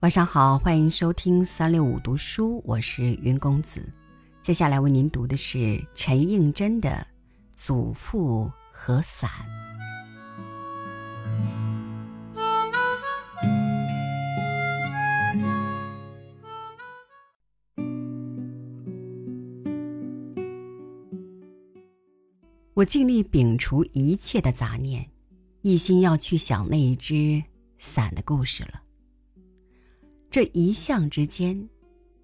晚上好，欢迎收听三六五读书，我是云公子。接下来为您读的是陈应真的《祖父和伞》。我尽力摒除一切的杂念，一心要去想那一只伞的故事了。这一向之间，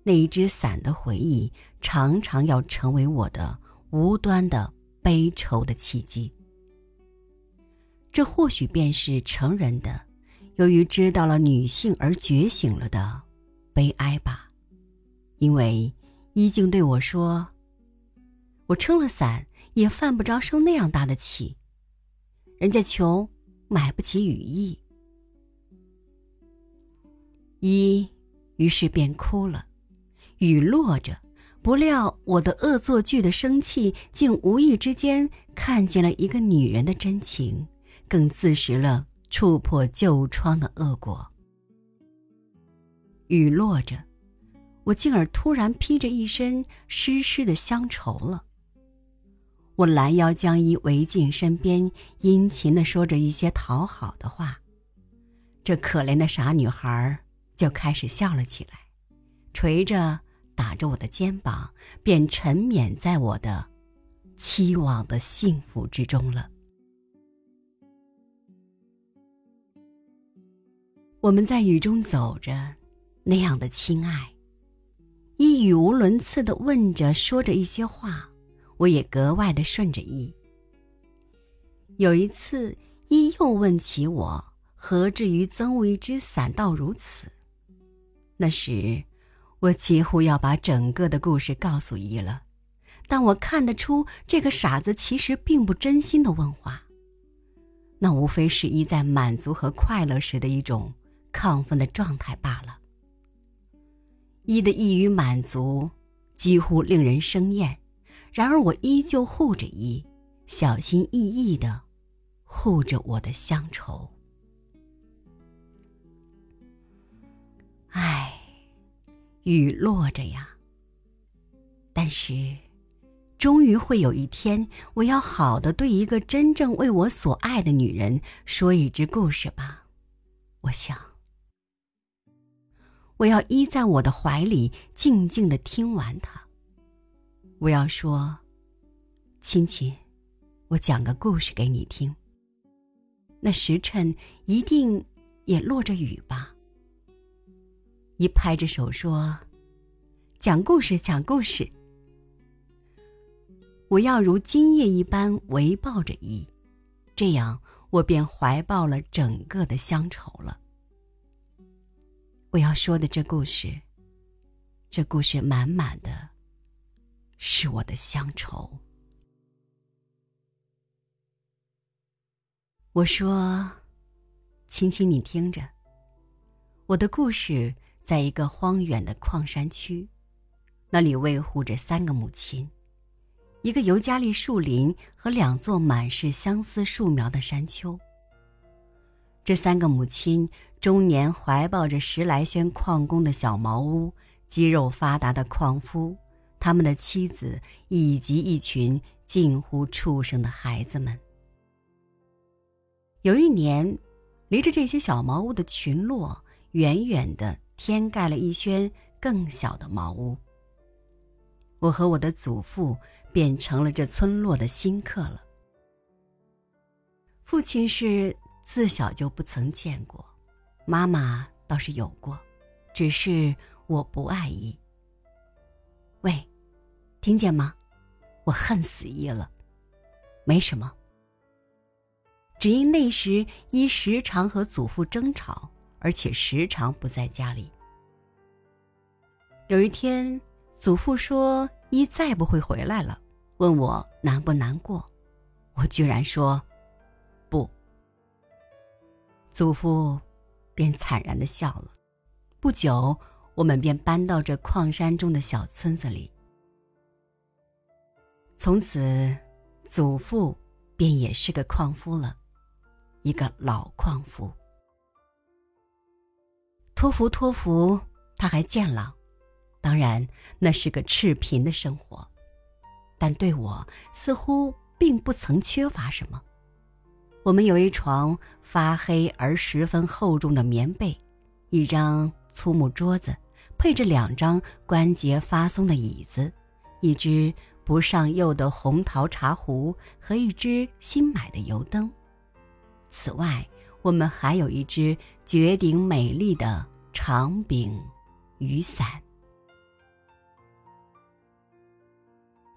那一只伞的回忆，常常要成为我的无端的悲愁的契机。这或许便是成人的，由于知道了女性而觉醒了的悲哀吧。因为依静对我说：“我撑了伞。”也犯不着生那样大的气，人家穷，买不起雨衣。一，于是便哭了。雨落着，不料我的恶作剧的生气，竟无意之间看见了一个女人的真情，更自食了触破旧疮的恶果。雨落着，我竟而突然披着一身湿湿的乡愁了。我拦腰将衣围进身边，殷勤的说着一些讨好的话。这可怜的傻女孩就开始笑了起来，捶着打着我的肩膀，便沉湎在我的期望的幸福之中了。我们在雨中走着，那样的亲爱，一语无伦次的问着，说着一些话。我也格外的顺着一。有一次，一又问起我何至于憎恶一只伞到如此？那时，我几乎要把整个的故事告诉一了，但我看得出这个傻子其实并不真心的问话。那无非是一在满足和快乐时的一种亢奋的状态罢了。一的易于满足，几乎令人生厌。然而，我依旧护着一，小心翼翼的护着我的乡愁。唉，雨落着呀。但是，终于会有一天，我要好的对一个真正为我所爱的女人说一只故事吧。我想，我要依在我的怀里，静静的听完它。我要说，亲亲，我讲个故事给你听。那时辰一定也落着雨吧？一拍着手说：“讲故事，讲故事。”我要如今夜一般围抱着一，这样我便怀抱了整个的乡愁了。我要说的这故事，这故事满满的。是我的乡愁。我说：“亲亲，你听着，我的故事在一个荒远的矿山区，那里维护着三个母亲，一个尤加利树林和两座满是相思树苗的山丘。这三个母亲终年怀抱着十来轩矿工的小茅屋，肌肉发达的矿夫。”他们的妻子以及一群近乎畜生的孩子们。有一年，离着这些小茅屋的群落远远的，添盖了一圈更小的茅屋。我和我的祖父便成了这村落的新客了。父亲是自小就不曾见过，妈妈倒是有过，只是我不爱意。喂，听见吗？我恨死一了。没什么，只因那时一时常和祖父争吵，而且时常不在家里。有一天，祖父说一再不会回来了，问我难不难过。我居然说不。祖父便惨然的笑了。不久。我们便搬到这矿山中的小村子里。从此，祖父便也是个矿夫了，一个老矿夫。托福托福，他还健朗，当然那是个赤贫的生活，但对我似乎并不曾缺乏什么。我们有一床发黑而十分厚重的棉被，一张粗木桌子，配着两张关节发松的椅子，一只不上釉的红陶茶壶和一只新买的油灯。此外，我们还有一只绝顶美丽的长柄雨伞。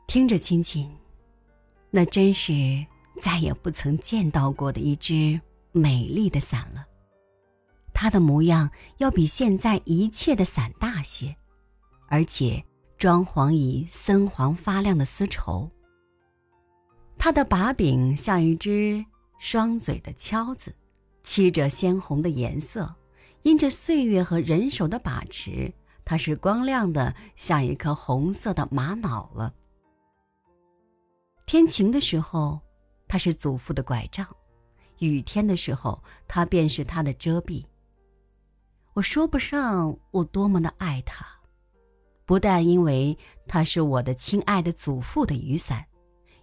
听着，亲亲，那真是。再也不曾见到过的一只美丽的伞了。它的模样要比现在一切的伞大些，而且装潢以森黄发亮的丝绸。它的把柄像一只双嘴的敲子，漆着鲜红的颜色。因着岁月和人手的把持，它是光亮的，像一颗红色的玛瑙了。天晴的时候。它是祖父的拐杖，雨天的时候，它便是他的遮蔽。我说不上我多么的爱他，不但因为他是我的亲爱的祖父的雨伞，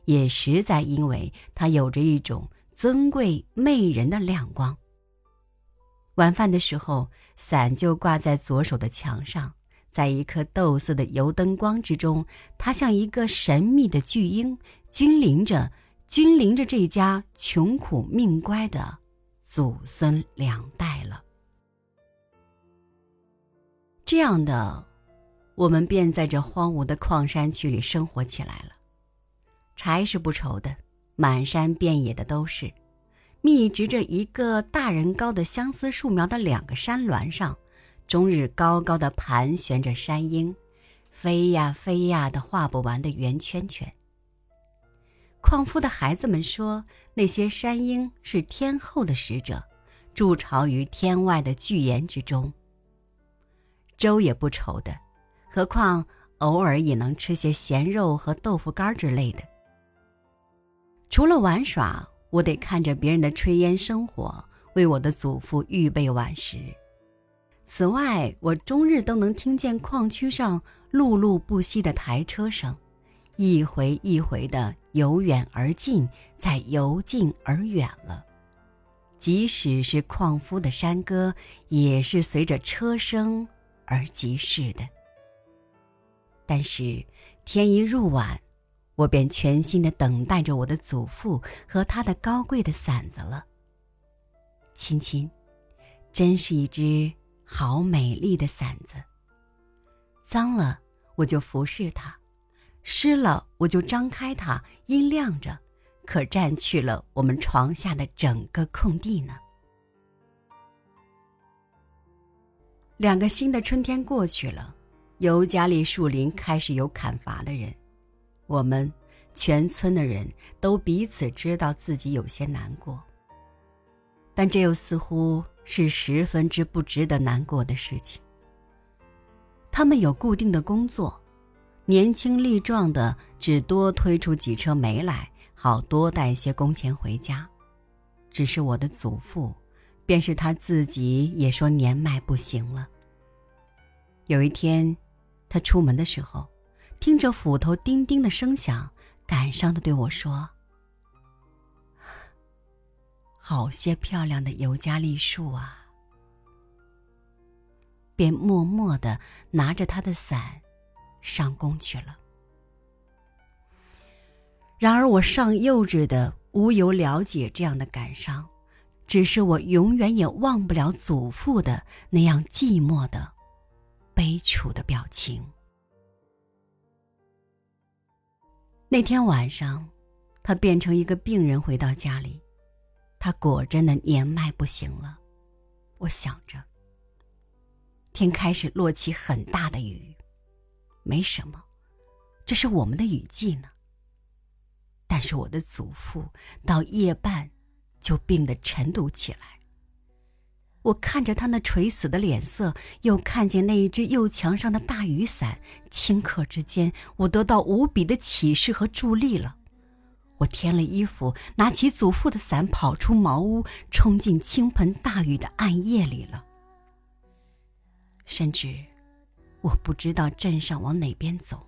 也实在因为他有着一种尊贵媚人的亮光。晚饭的时候，伞就挂在左手的墙上，在一颗豆色的油灯光之中，它像一个神秘的巨婴，君临着。君临着这家穷苦命乖的祖孙两代了。这样的，我们便在这荒芜的矿山区里生活起来了。柴是不愁的，满山遍野的都是。密植着一个大人高的相思树苗的两个山峦上，终日高高的盘旋着山鹰，飞呀飞呀的画不完的圆圈圈。矿夫的孩子们说：“那些山鹰是天后的使者，筑巢于天外的巨岩之中。”粥也不愁的，何况偶尔也能吃些咸肉和豆腐干之类的。除了玩耍，我得看着别人的炊烟生火，为我的祖父预备晚食。此外，我终日都能听见矿区上碌碌不息的台车声。一回一回的由远而近，再由近而远了。即使是矿夫的山歌，也是随着车声而即逝的。但是天一入晚，我便全心的等待着我的祖父和他的高贵的伞子了。亲亲，真是一只好美丽的伞子。脏了，我就服侍它。湿了，我就张开它，阴亮着，可占去了我们床下的整个空地呢。两个新的春天过去了，尤加利树林开始有砍伐的人，我们全村的人都彼此知道自己有些难过，但这又似乎是十分之不值得难过的事情。他们有固定的工作。年轻力壮的，只多推出几车煤来，好多带些工钱回家。只是我的祖父，便是他自己也说年迈不行了。有一天，他出门的时候，听着斧头叮叮的声响，感伤的对我说：“好些漂亮的尤加利树啊！”便默默的拿着他的伞。上工去了。然而，我尚幼稚的无由了解这样的感伤，只是我永远也忘不了祖父的那样寂寞的、悲楚的表情。那天晚上，他变成一个病人回到家里，他果真的年迈不行了。我想着，天开始落起很大的雨。没什么，这是我们的雨季呢。但是我的祖父到夜半就病得沉笃起来。我看着他那垂死的脸色，又看见那一只右墙上的大雨伞，顷刻之间，我得到无比的启示和助力了。我添了衣服，拿起祖父的伞，跑出茅屋，冲进倾盆大雨的暗夜里了。甚至，我不知道镇上往哪边走，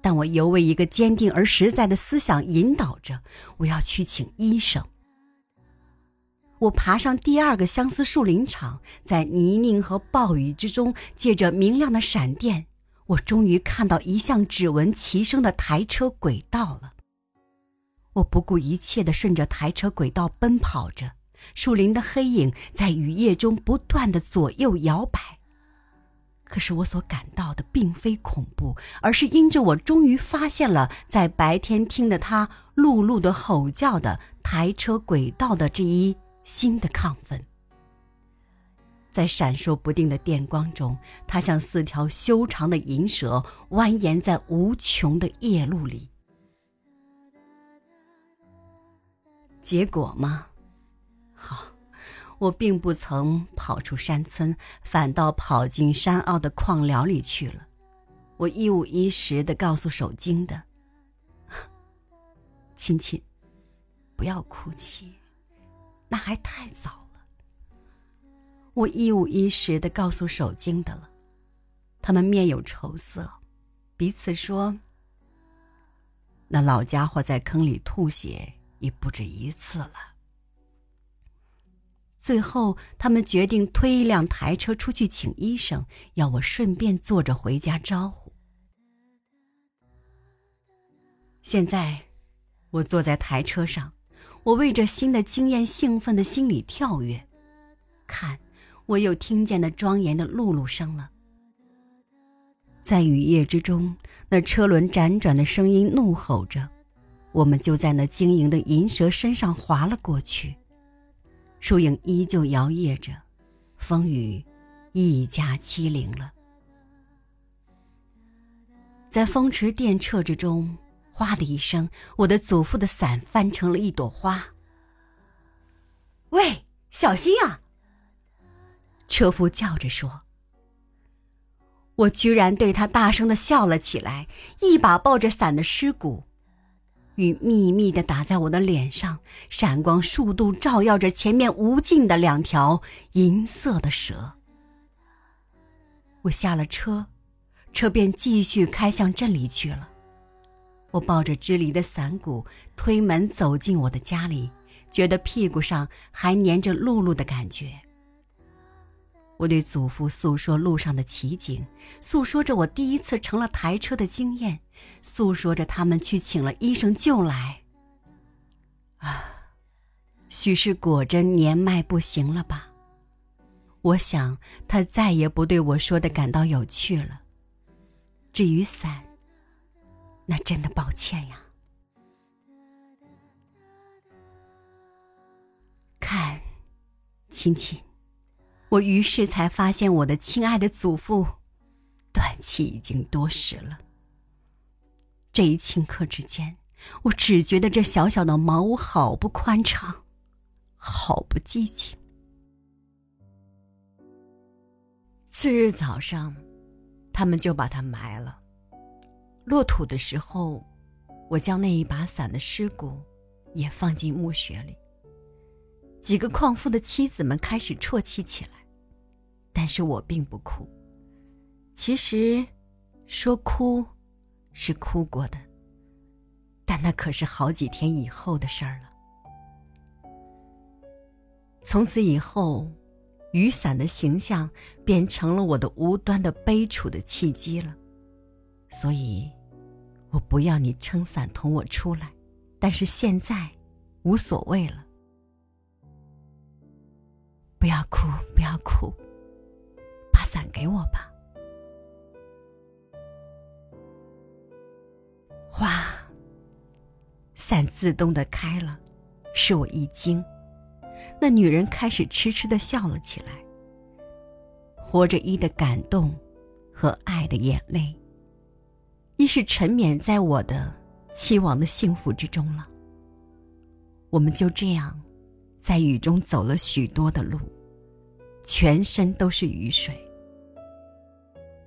但我犹为一个坚定而实在的思想引导着，我要去请医生。我爬上第二个相思树林场，在泥泞和暴雨之中，借着明亮的闪电，我终于看到一向只闻其声的台车轨道了。我不顾一切地顺着台车轨道奔跑着，树林的黑影在雨夜中不断的左右摇摆。可是我所感到的并非恐怖，而是因着我终于发现了在白天听得它碌碌的吼叫的台车轨道的这一新的亢奋。在闪烁不定的电光中，它像四条修长的银蛇，蜿蜒在无穷的夜路里。结果吗？好，我并不曾跑出山村，反倒跑进山坳的矿寮里去了。我一五一十的告诉守京的 亲亲，不要哭泣，那还太早了。我一五一十的告诉守京的了，他们面有愁色，彼此说：“那老家伙在坑里吐血。”已不止一次了。最后，他们决定推一辆台车出去请医生，要我顺便坐着回家招呼。现在，我坐在台车上，我为这新的经验兴奋的心里跳跃。看，我又听见那庄严的辘辘声了。在雨夜之中，那车轮辗转的声音怒吼着。我们就在那晶莹的银蛇身上滑了过去，树影依旧摇曳着，风雨愈加凄凌了。在风驰电掣之中，哗的一声，我的祖父的伞翻成了一朵花。喂，小心啊！车夫叫着说。我居然对他大声的笑了起来，一把抱着伞的尸骨。雨密密的打在我的脸上，闪光数度照耀着前面无尽的两条银色的蛇。我下了车，车便继续开向镇里去了。我抱着支离的伞骨，推门走进我的家里，觉得屁股上还粘着露露的感觉。我对祖父诉说路上的奇景，诉说着我第一次乘了台车的经验，诉说着他们去请了医生救来。啊，许是果真年迈不行了吧？我想他再也不对我说的感到有趣了。至于伞，那真的抱歉呀。看，亲亲。我于是才发现，我的亲爱的祖父，断气已经多时了。这一顷刻之间，我只觉得这小小的茅屋好不宽敞，好不寂静。次日早上，他们就把它埋了。落土的时候，我将那一把伞的尸骨也放进墓穴里。几个矿夫的妻子们开始啜泣起来。但是我并不哭。其实，说哭，是哭过的，但那可是好几天以后的事儿了。从此以后，雨伞的形象变成了我的无端的悲楚的契机了。所以，我不要你撑伞同我出来，但是现在，无所谓了。不要哭，不要哭。把伞给我吧。哗，伞自动的开了，使我一惊。那女人开始痴痴的笑了起来。活着一的感动和爱的眼泪，一是沉湎在我的期望的幸福之中了。我们就这样，在雨中走了许多的路，全身都是雨水。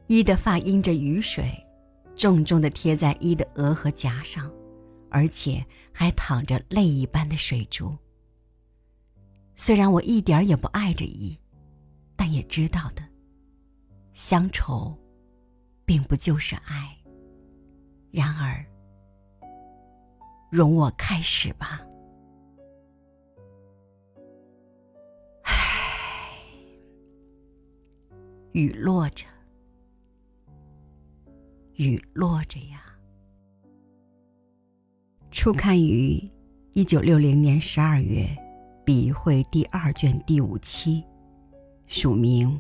一的发因着雨水，重重的贴在一的额和颊上，而且还淌着泪一般的水珠。虽然我一点也不爱着伊，但也知道的，乡愁，并不就是爱。然而，容我开始吧。唉，雨落着，雨落着呀。初刊于一九六零年十二月，笔会第二卷第五期，署名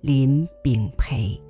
林炳培。